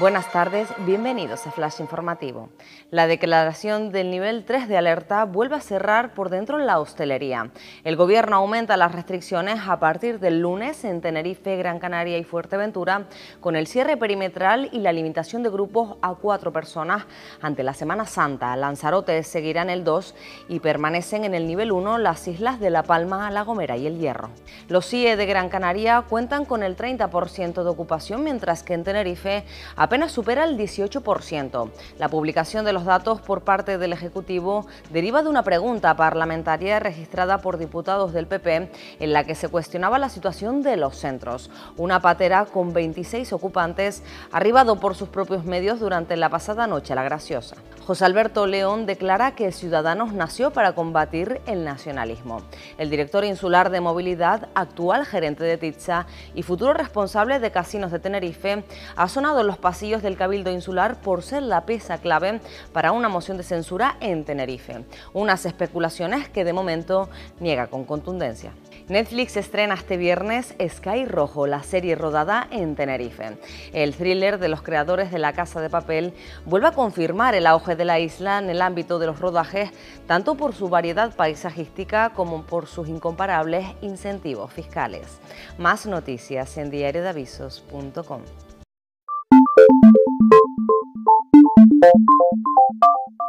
Buenas tardes, bienvenidos a Flash Informativo. La declaración del nivel 3 de alerta vuelve a cerrar por dentro la hostelería. El gobierno aumenta las restricciones a partir del lunes en Tenerife, Gran Canaria y Fuerteventura, con el cierre perimetral y la limitación de grupos a cuatro personas ante la Semana Santa. Lanzarote seguirá en el 2 y permanecen en el nivel 1 las islas de La Palma, La Gomera y El Hierro. Los CIE de Gran Canaria cuentan con el 30% de ocupación, mientras que en Tenerife apenas supera el 18%. La publicación de los datos por parte del Ejecutivo deriva de una pregunta parlamentaria registrada por diputados del PP en la que se cuestionaba la situación de los centros. Una patera con 26 ocupantes arribado por sus propios medios durante la pasada noche a la Graciosa. José Alberto León declara que Ciudadanos nació para combatir el nacionalismo. El director insular de movilidad, actual gerente de Titsa y futuro responsable de casinos de Tenerife, ha sonado en los del Cabildo Insular por ser la pieza clave para una moción de censura en Tenerife. Unas especulaciones que de momento niega con contundencia. Netflix estrena este viernes Sky Rojo, la serie rodada en Tenerife. El thriller de los creadores de La Casa de Papel vuelve a confirmar el auge de la isla en el ámbito de los rodajes, tanto por su variedad paisajística como por sus incomparables incentivos fiscales. Más noticias en diariodeavisos.com. Thank you.